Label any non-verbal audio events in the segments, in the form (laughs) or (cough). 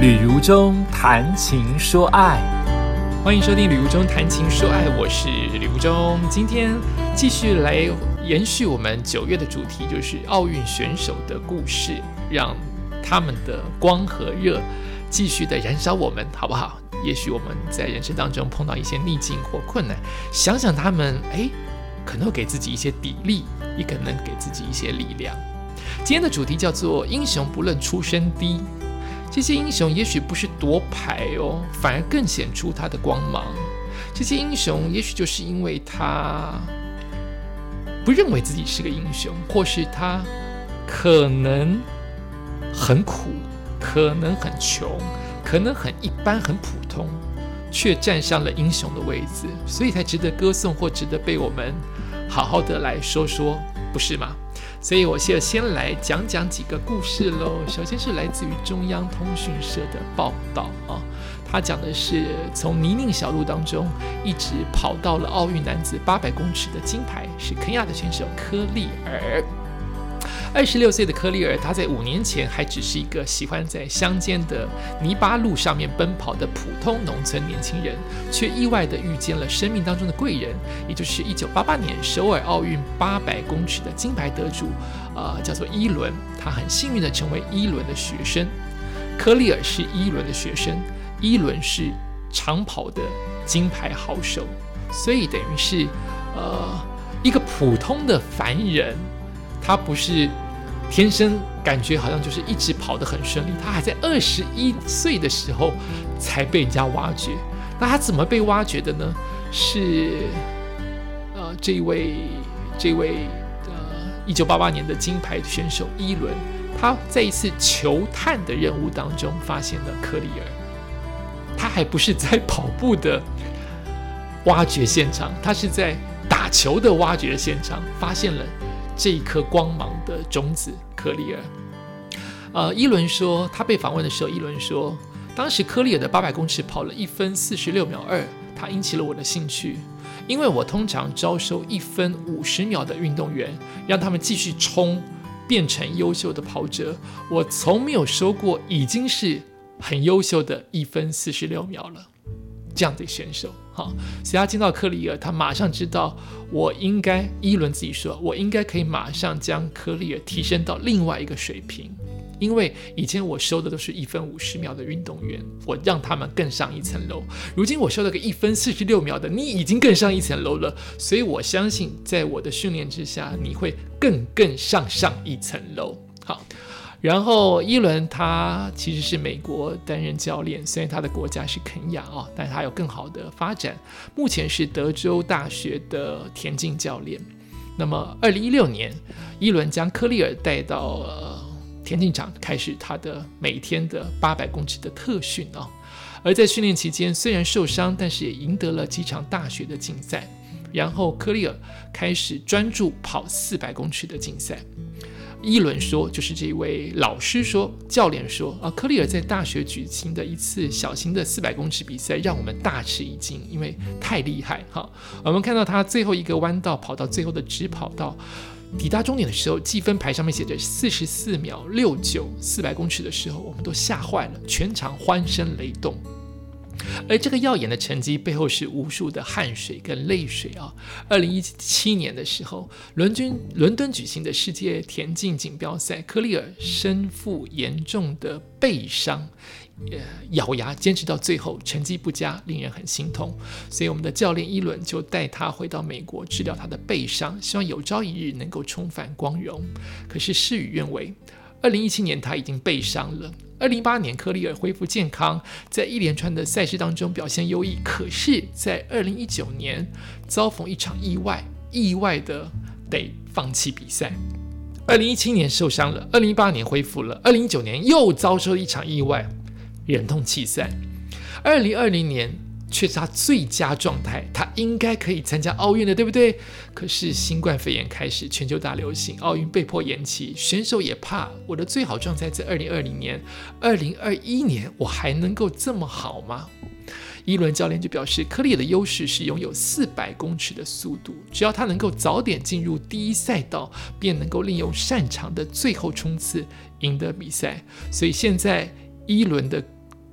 旅如中谈情说爱，欢迎收听《旅途中谈情说爱》，我是旅途中。今天继续来延续我们九月的主题，就是奥运选手的故事，让他们的光和热继续的燃烧我们，好不好？也许我们在人生当中碰到一些逆境或困难，想想他们，哎，可能会给自己一些砥砺，也可能给自己一些力量。今天的主题叫做“英雄不论出身低”。这些英雄也许不是夺牌哦，反而更显出他的光芒。这些英雄也许就是因为他不认为自己是个英雄，或是他可能很苦，可能很穷，可能很一般、很普通，却站上了英雄的位置，所以才值得歌颂，或值得被我们好好的来说说，不是吗？所以，我先先来讲讲几个故事喽。首先是来自于中央通讯社的报道啊，他讲的是从泥泞小路当中一直跑到了奥运男子八百公尺的金牌，是肯亚的选手科利尔。二十六岁的科利尔，他在五年前还只是一个喜欢在乡间的泥巴路上面奔跑的普通农村年轻人，却意外的遇见了生命当中的贵人，也就是一九八八年首尔奥运八百公尺的金牌得主，呃，叫做伊伦。他很幸运的成为伊伦的学生。科利尔是伊伦的学生，伊伦是长跑的金牌好手，所以等于是呃一个普通的凡人。他不是天生感觉好像就是一直跑得很顺利，他还在二十一岁的时候才被人家挖掘。那他怎么被挖掘的呢？是呃，这位这位呃，一九八八年的金牌选手伊伦，他在一次球探的任务当中发现了科里尔。他还不是在跑步的挖掘现场，他是在打球的挖掘现场发现了。这一颗光芒的种子，科利尔。呃，伊伦说，他被访问的时候，伊伦说，当时科利尔的八百公尺跑了一分四十六秒二，他引起了我的兴趣，因为我通常招收一分五十秒的运动员，让他们继续冲，变成优秀的跑者。我从没有收过已经是很优秀的一分四十六秒了。这样的选手，哈，所以他见到克里尔，他马上知道，我应该伊伦自己说，我应该可以马上将科里尔提升到另外一个水平，因为以前我收的都是一分五十秒的运动员，我让他们更上一层楼，如今我收了个一分四十六秒的，你已经更上一层楼了，所以我相信在我的训练之下，你会更更上上一层楼，好。然后伊伦他其实是美国担任教练，虽然他的国家是肯亚啊，但他有更好的发展。目前是德州大学的田径教练。那么二零一六年，伊伦将科利尔带到田径场，开始他的每天的八百公尺的特训啊。而在训练期间，虽然受伤，但是也赢得了几场大学的竞赛。然后科利尔开始专注跑四百公尺的竞赛。伊伦说，就是这位老师说，教练说啊，科利尔在大学举行的一次小型的四百公尺比赛，让我们大吃一惊，因为太厉害哈。我们看到他最后一个弯道跑到最后的直跑道，抵达终点的时候，计分牌上面写着四十四秒六九，四百公尺的时候，我们都吓坏了，全场欢声雷动。而这个耀眼的成绩背后是无数的汗水跟泪水啊！二零一七年的时候，伦敦伦敦举行的世界田径锦标赛，科利尔身负严重的背伤，呃，咬牙坚持到最后，成绩不佳，令人很心痛。所以我们的教练伊伦就带他回到美国治疗他的背伤，希望有朝一日能够重返光荣。可是事与愿违，二零一七年他已经背伤了。二零一八年，科利尔恢复健康，在一连串的赛事当中表现优异。可是，在二零一九年遭逢一场意外，意外的得放弃比赛。二零一七年受伤了，二零一八年恢复了，二零一九年又遭受一场意外，忍痛弃赛。二零二零年。却是他最佳状态，他应该可以参加奥运的，对不对？可是新冠肺炎开始，全球大流行，奥运被迫延期，选手也怕我的最好状态在二零二零年、二零二一年，我还能够这么好吗？伊伦教练就表示，科利的优势是拥有四百公尺的速度，只要他能够早点进入第一赛道，便能够利用擅长的最后冲刺赢得比赛。所以现在伊伦的。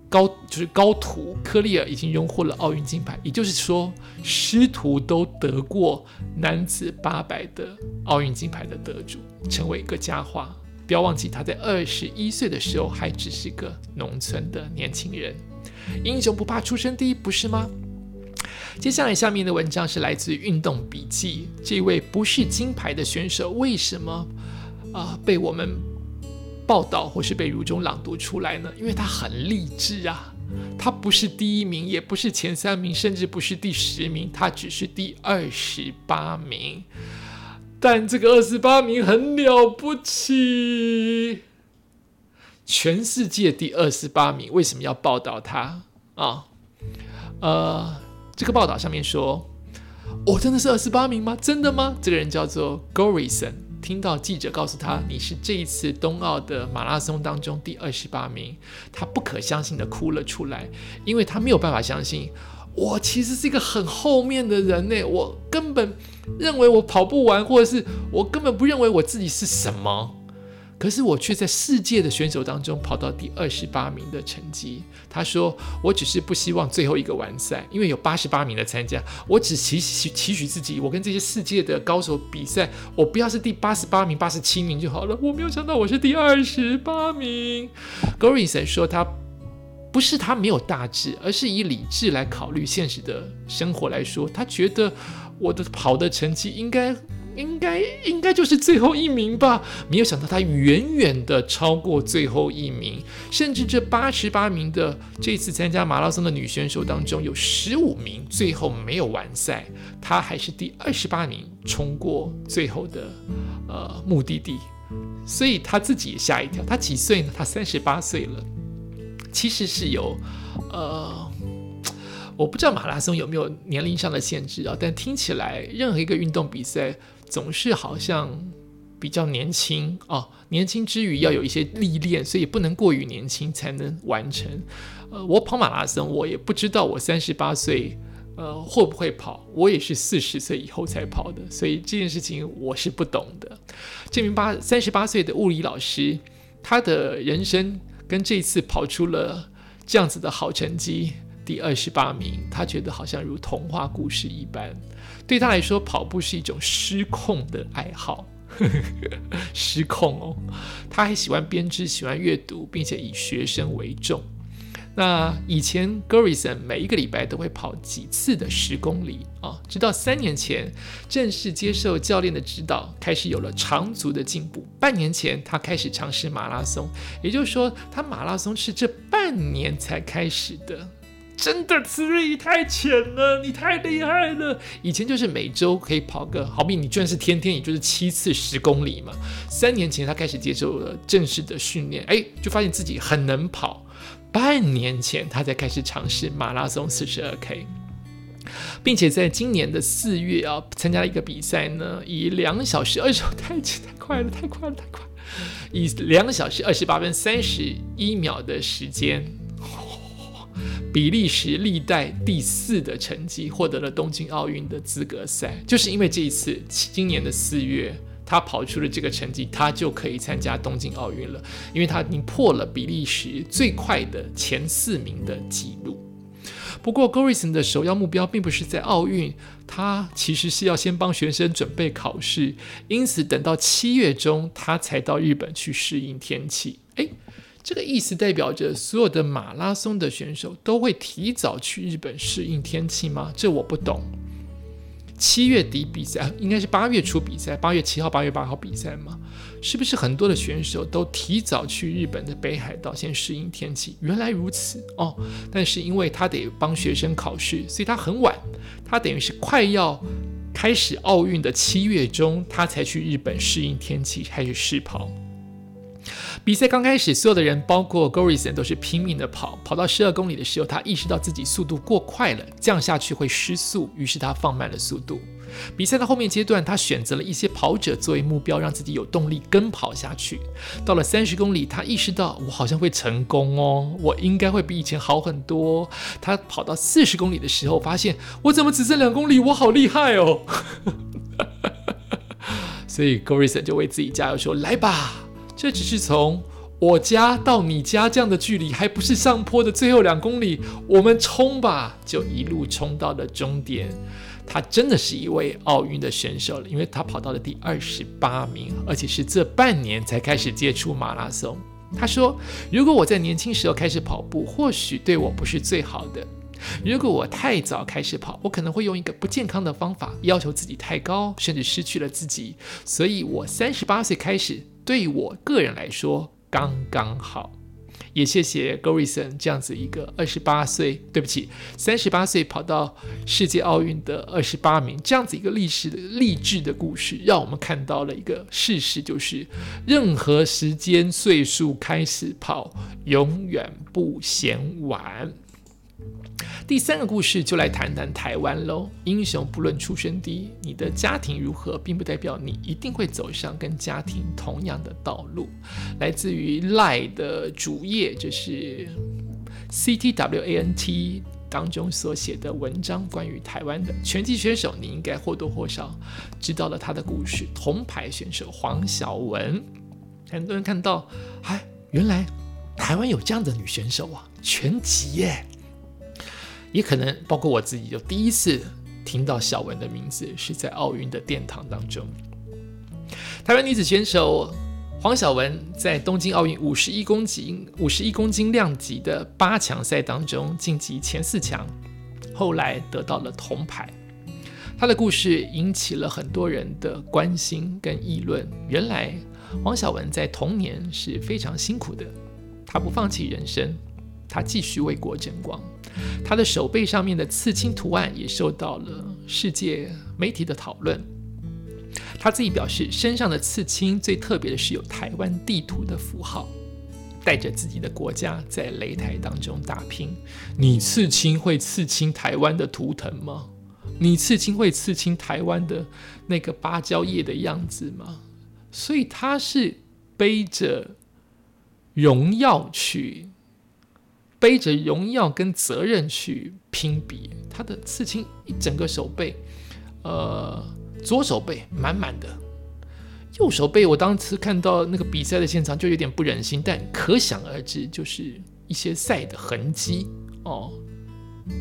高就是高徒科利尔已经荣获了奥运金牌，也就是说师徒都得过男子八百的奥运金牌的得主，成为一个佳话。不要忘记他在二十一岁的时候还只是个农村的年轻人。英雄不怕出身低，不是吗？接下来下面的文章是来自《运动笔记》，这位不是金牌的选手为什么啊被我们？报道或是被如中朗读出来呢？因为他很励志啊，他不是第一名，也不是前三名，甚至不是第十名，他只是第二十八名。但这个二十八名很了不起，全世界第二十八名，为什么要报道他啊？呃，这个报道上面说，我真的是二十八名吗？真的吗？这个人叫做 Gorison。听到记者告诉他你是这一次冬奥的马拉松当中第二十八名，他不可相信的哭了出来，因为他没有办法相信，我其实是一个很后面的人呢，我根本认为我跑不完，或者是我根本不认为我自己是什么。可是我却在世界的选手当中跑到第二十八名的成绩。他说：“我只是不希望最后一个完赛，因为有八十八名的参加，我只期许期许自己，我跟这些世界的高手比赛，我不要是第八十八名、八十七名就好了。我没有想到我是第二十八名。” g o r i s o n 说：“他不是他没有大志，而是以理智来考虑现实的生活来说，他觉得我的跑的成绩应该。”应该应该就是最后一名吧，没有想到他远远的超过最后一名，甚至这八十八名的这次参加马拉松的女选手当中，有十五名最后没有完赛，她还是第二十八名冲过最后的呃目的地，所以她自己也吓一跳。她几岁呢？她三十八岁了，其实是有呃。我不知道马拉松有没有年龄上的限制啊，但听起来任何一个运动比赛总是好像比较年轻哦。年轻之余要有一些历练，所以不能过于年轻才能完成。呃，我跑马拉松，我也不知道我三十八岁呃会不会跑，我也是四十岁以后才跑的，所以这件事情我是不懂的。这名八三十八岁的物理老师，他的人生跟这次跑出了这样子的好成绩。第二十八名，他觉得好像如童话故事一般。对他来说，跑步是一种失控的爱好，(laughs) 失控哦。他还喜欢编织，喜欢阅读，并且以学生为重。那以前 g o r i s o n 每一个礼拜都会跑几次的十公里啊，直到三年前正式接受教练的指导，开始有了长足的进步。半年前，他开始尝试马拉松，也就是说，他马拉松是这半年才开始的。真的，词瑞太浅了，你太厉害了。以前就是每周可以跑个，好比你居然是天天，也就是七次十公里嘛。三年前他开始接受了正式的训练，哎，就发现自己很能跑。半年前他才开始尝试马拉松四十二 K，并且在今年的四月啊，参加了一个比赛呢，以两小时二十 (laughs) 太太快了，太快了，太快，以两小时二十八分三十一秒的时间。比利时历代第四的成绩，获得了东京奥运的资格赛。就是因为这一次，今年的四月，他跑出了这个成绩，他就可以参加东京奥运了。因为他已经破了比利时最快的前四名的纪录。不过 g o r i s o n 的首要目标并不是在奥运，他其实是要先帮学生准备考试，因此等到七月中，他才到日本去适应天气。这个意思代表着所有的马拉松的选手都会提早去日本适应天气吗？这我不懂。七月底比赛，应该是八月初比赛，八月七号、八月八号比赛吗？是不是很多的选手都提早去日本的北海道先适应天气？原来如此哦。但是因为他得帮学生考试，所以他很晚，他等于是快要开始奥运的七月中，他才去日本适应天气，开始试跑。比赛刚开始，所有的人，包括 g o r i s o n 都是拼命的跑。跑到十二公里的时候，他意识到自己速度过快了，降下去会失速，于是他放慢了速度。比赛的后面阶段，他选择了一些跑者作为目标，让自己有动力跟跑下去。到了三十公里，他意识到我好像会成功哦，我应该会比以前好很多。他跑到四十公里的时候，发现我怎么只剩两公里，我好厉害哦！(laughs) 所以 g o r i s o n 就为自己加油说：“来吧！”这只是从我家到你家这样的距离，还不是上坡的最后两公里，我们冲吧！”就一路冲到了终点。他真的是一位奥运的选手了，因为他跑到了第二十八名，而且是这半年才开始接触马拉松。他说：“如果我在年轻时候开始跑步，或许对我不是最好的。如果我太早开始跑，我可能会用一个不健康的方法，要求自己太高，甚至失去了自己。所以，我三十八岁开始，对我个人来说刚刚好。”也谢谢 Gorison 这样子一个二十八岁，对不起，三十八岁跑到世界奥运的二十八名，这样子一个历史的励志的故事，让我们看到了一个事实，就是任何时间岁数开始跑，永远不嫌晚。第三个故事就来谈谈台湾喽。英雄不论出身低，你的家庭如何，并不代表你一定会走上跟家庭同样的道路。来自于赖的主页，就是 CTWANT 当中所写的文章，关于台湾的拳击选手，你应该或多或少知道了他的故事。铜牌选手黄晓雯，很多人看到，哎，原来台湾有这样的女选手啊，拳击耶。也可能包括我自己，就第一次听到小文的名字是在奥运的殿堂当中。台湾女子选手黄晓雯在东京奥运五十一公斤五十一公斤量级的八强赛当中晋级前四强，后来得到了铜牌。她的故事引起了很多人的关心跟议论。原来黄晓雯在童年是非常辛苦的，她不放弃人生，他继续为国争光。他的手背上面的刺青图案也受到了世界媒体的讨论。他自己表示，身上的刺青最特别的是有台湾地图的符号，带着自己的国家在擂台当中打拼。你刺青会刺青台湾的图腾吗？你刺青会刺青台湾的那个芭蕉叶的样子吗？所以他是背着荣耀去。背着荣耀跟责任去拼比，他的刺青一整个手背，呃，左手背满满的，右手背我当时看到那个比赛的现场就有点不忍心，但可想而知就是一些赛的痕迹哦，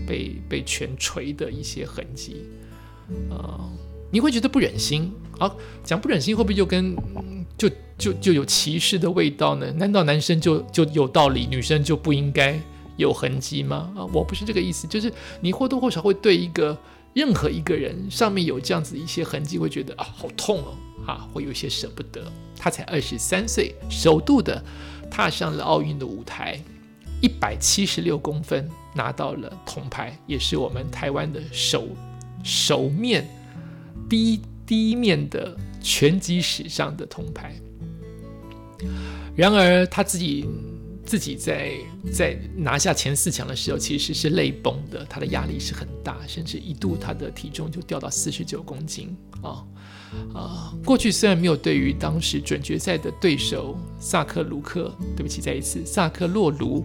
被被拳锤的一些痕迹，呃，你会觉得不忍心。好，讲不忍心会不会就跟就就就有歧视的味道呢？难道男生就就有道理，女生就不应该有痕迹吗？啊，我不是这个意思，就是你或多或少会对一个任何一个人上面有这样子一些痕迹，会觉得啊好痛哦，啊会有些舍不得。他才二十三岁，首度的踏上了奥运的舞台，一百七十六公分拿到了铜牌，也是我们台湾的首首面第一第一面的拳击史上的铜牌。然而他自己自己在在拿下前四强的时候，其实是泪崩的。他的压力是很大，甚至一度他的体重就掉到四十九公斤啊啊！过去虽然没有对于当时准决赛的对手萨克鲁克，对不起，再一次萨克洛卢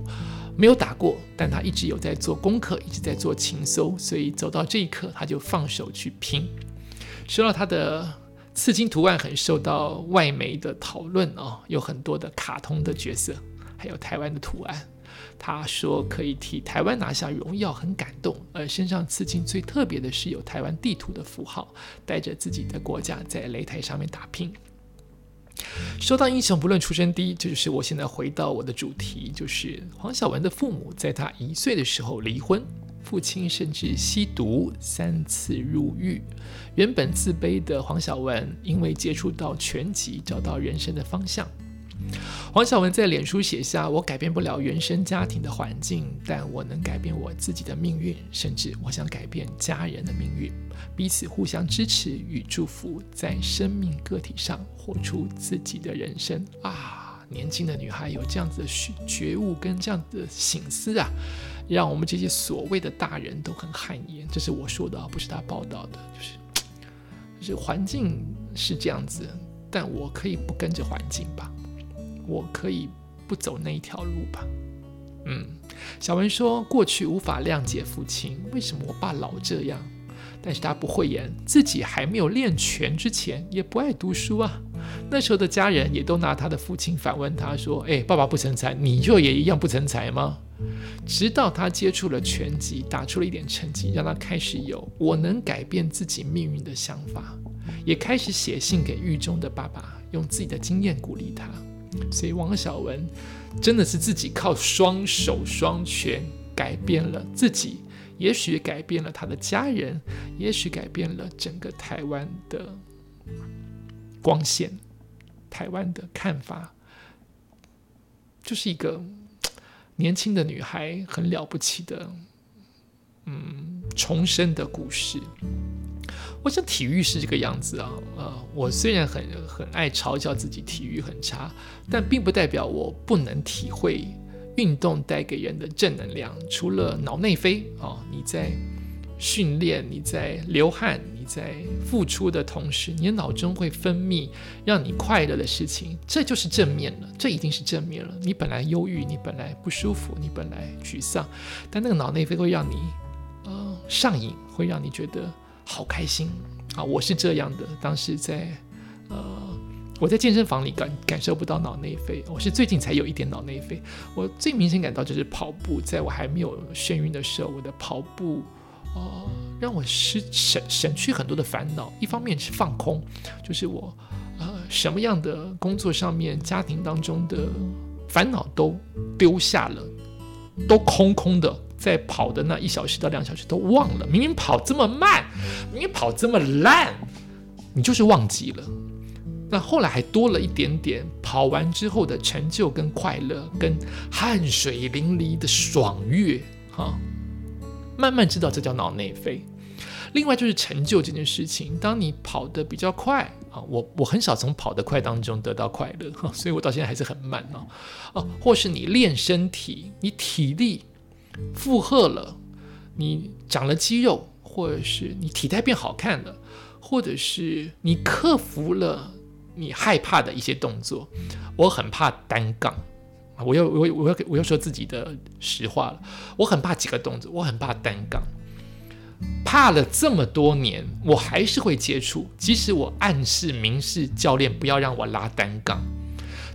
没有打过，但他一直有在做功课，一直在做情搜，所以走到这一刻，他就放手去拼。说到他的。刺青图案很受到外媒的讨论哦，有很多的卡通的角色，还有台湾的图案。他说可以替台湾拿下荣耀，很感动。而身上刺青最特别的是有台湾地图的符号，带着自己的国家在擂台上面打拼。说到英雄不论出身低，这就是我现在回到我的主题，就是黄晓雯的父母在他一岁的时候离婚。父亲甚至吸毒，三次入狱。原本自卑的黄晓雯，因为接触到拳击，找到人生的方向。黄晓雯在脸书写下：“我改变不了原生家庭的环境，但我能改变我自己的命运，甚至我想改变家人的命运。彼此互相支持与祝福，在生命个体上活出自己的人生。”啊，年轻的女孩有这样子的觉悟跟这样的醒思啊！让我们这些所谓的大人都很汗颜，这是我说的啊，不是他报道的，就是，就是环境是这样子，但我可以不跟着环境吧，我可以不走那一条路吧。嗯，小文说，过去无法谅解父亲，为什么我爸老这样？但是他不会演，自己还没有练拳之前，也不爱读书啊。那时候的家人也都拿他的父亲反问他说：“哎，爸爸不成才，你就也一样不成才吗？”直到他接触了拳击，打出了一点成绩，让他开始有我能改变自己命运的想法，也开始写信给狱中的爸爸，用自己的经验鼓励他。所以王小文真的是自己靠双手双拳改变了自己，也许改变了他的家人，也许改变了整个台湾的光线，台湾的看法，就是一个。年轻的女孩很了不起的，嗯，重生的故事。我想体育是这个样子啊，呃，我虽然很很爱嘲笑自己体育很差，但并不代表我不能体会运动带给人的正能量。除了脑内啡啊，你在训练，你在流汗。你在付出的同时，你的脑中会分泌让你快乐的事情，这就是正面了，这已经是正面了。你本来忧郁，你本来不舒服，你本来沮丧，但那个脑内啡会让你呃上瘾，会让你觉得好开心啊！我是这样的，当时在呃我在健身房里感感受不到脑内啡，我是最近才有一点脑内啡。我最明显感到就是跑步，在我还没有眩晕的时候，我的跑步。哦，让我失省省去很多的烦恼。一方面是放空，就是我呃什么样的工作上面、家庭当中的烦恼都丢下了，都空空的，在跑的那一小时到两小时都忘了。明明跑这么慢，明明跑这么烂，你就是忘记了。那后来还多了一点点跑完之后的成就跟快乐，跟汗水淋漓的爽悦，哈。慢慢知道这叫脑内啡。另外就是成就这件事情，当你跑得比较快啊，我我很少从跑得快当中得到快乐，所以我到现在还是很慢哦。哦，或是你练身体，你体力负荷了，你长了肌肉，或者是你体态变好看了，或者是你克服了你害怕的一些动作，我很怕单杠。我又我我要我要说自己的实话了，我很怕几个动作，我很怕单杠，怕了这么多年，我还是会接触，即使我暗示明示教练不要让我拉单杠，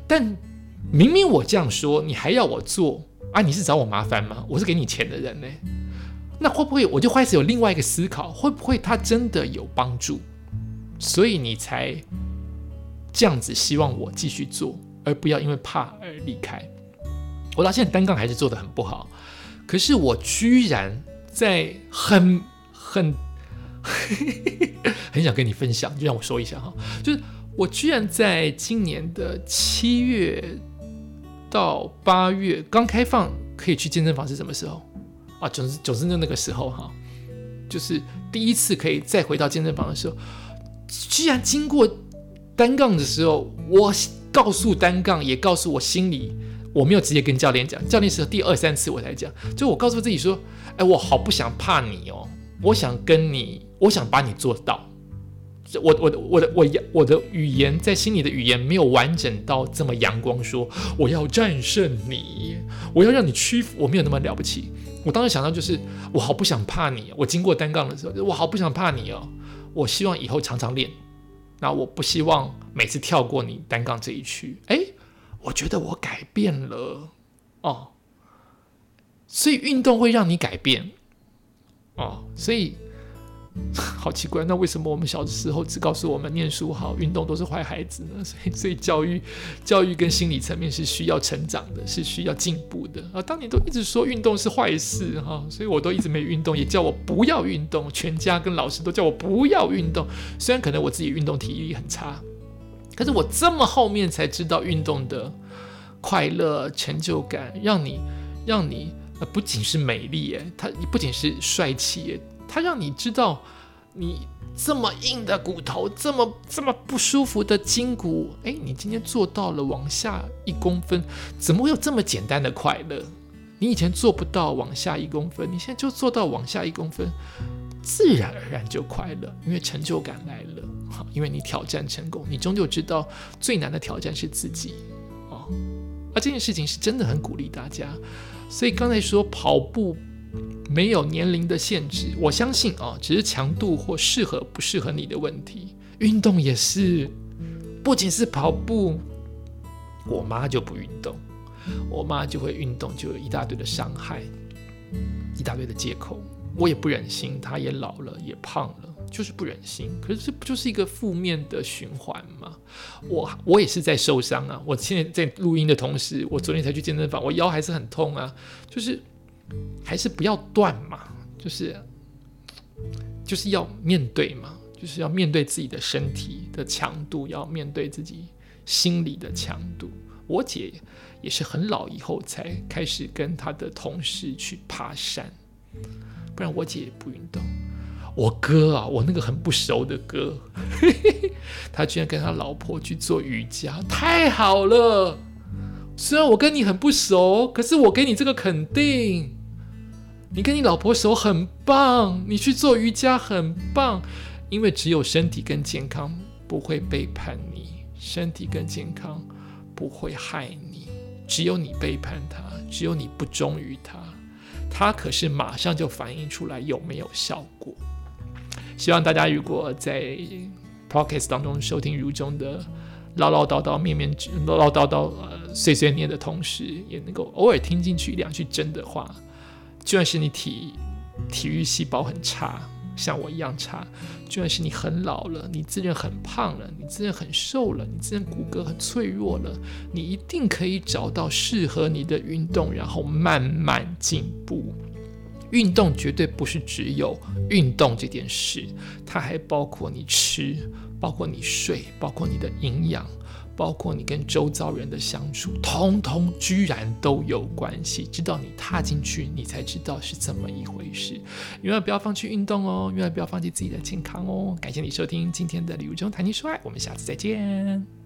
但明明我这样说，你还要我做啊？你是找我麻烦吗？我是给你钱的人呢，那会不会我就开始有另外一个思考，会不会他真的有帮助，所以你才这样子希望我继续做，而不要因为怕而离开？我到现在单杠还是做的很不好，可是我居然在很很 (laughs) 很想跟你分享，就让我说一下哈，就是我居然在今年的七月到八月刚开放可以去健身房是什么时候啊？总之总之就那个时候哈，就是第一次可以再回到健身房的时候，居然经过单杠的时候，我告诉单杠，也告诉我心里。我没有直接跟教练讲，教练是第二三次我才讲。就我告诉自己说：“哎，我好不想怕你哦，我想跟你，我想把你做到。”我我的我的我我的语言在心里的语言没有完整到这么阳光，说我要战胜你，我要让你屈服。我没有那么了不起。我当时想到就是我好不想怕你。我经过单杠的时候，我好不想怕你哦。我希望以后常常练。那我不希望每次跳过你单杠这一区。哎。我觉得我改变了哦，所以运动会让你改变哦，所以 (laughs) 好奇怪，那为什么我们小的时候只告诉我们念书好，运动都是坏孩子呢？(laughs) 所以，所以教育、教育跟心理层面是需要成长的，是需要进步的啊。当年都一直说运动是坏事哈，所以我都一直没运动，也叫我不要运动，全家跟老师都叫我不要运动。虽然可能我自己运动体力很差。可是我这么后面才知道运动的快乐、成就感，让你让你呃不仅是美丽诶，它不仅是帅气，它让你知道你这么硬的骨头，这么这么不舒服的筋骨，哎，你今天做到了往下一公分，怎么会有这么简单的快乐？你以前做不到往下一公分，你现在就做到往下一公分。自然而然就快乐，因为成就感来了。好，因为你挑战成功，你终究知道最难的挑战是自己。哦，而这件事情是真的很鼓励大家。所以刚才说跑步没有年龄的限制，我相信啊，只是强度或适合不适合你的问题。运动也是，不仅是跑步，我妈就不运动，我妈就会运动，就有一大堆的伤害，一大堆的借口，我也不忍心，她也老了，也胖了。就是不忍心，可是这不就是一个负面的循环吗？我我也是在受伤啊！我现在在录音的同时，我昨天才去健身房，我腰还是很痛啊！就是还是不要断嘛，就是就是要面对嘛，就是要面对自己的身体的强度，要面对自己心理的强度。我姐也是很老以后才开始跟她的同事去爬山，不然我姐也不运动。我哥啊，我那个很不熟的哥，(laughs) 他居然跟他老婆去做瑜伽，太好了！虽然我跟你很不熟，可是我给你这个肯定，你跟你老婆熟很棒，你去做瑜伽很棒，因为只有身体跟健康不会背叛你，身体跟健康不会害你，只有你背叛他，只有你不忠于他，他可是马上就反映出来有没有效果。希望大家如果在 podcast 当中收听如中的唠唠叨叨、面面唠唠叨叨、呃碎碎念的同时，也能够偶尔听进去一两句真的话。就算是你体体育细胞很差，像我一样差；就算是你很老了，你自认很胖了，你自认很瘦了，你自认骨骼很脆弱了，你一定可以找到适合你的运动，然后慢慢进步。运动绝对不是只有运动这件事，它还包括你吃，包括你睡，包括你的营养，包括你跟周遭人的相处，通通居然都有关系。直到你踏进去，你才知道是怎么一回事。永远不要放弃运动哦，永远不要放弃自己的健康哦。感谢你收听今天的礼物中谈情说爱，我们下次再见。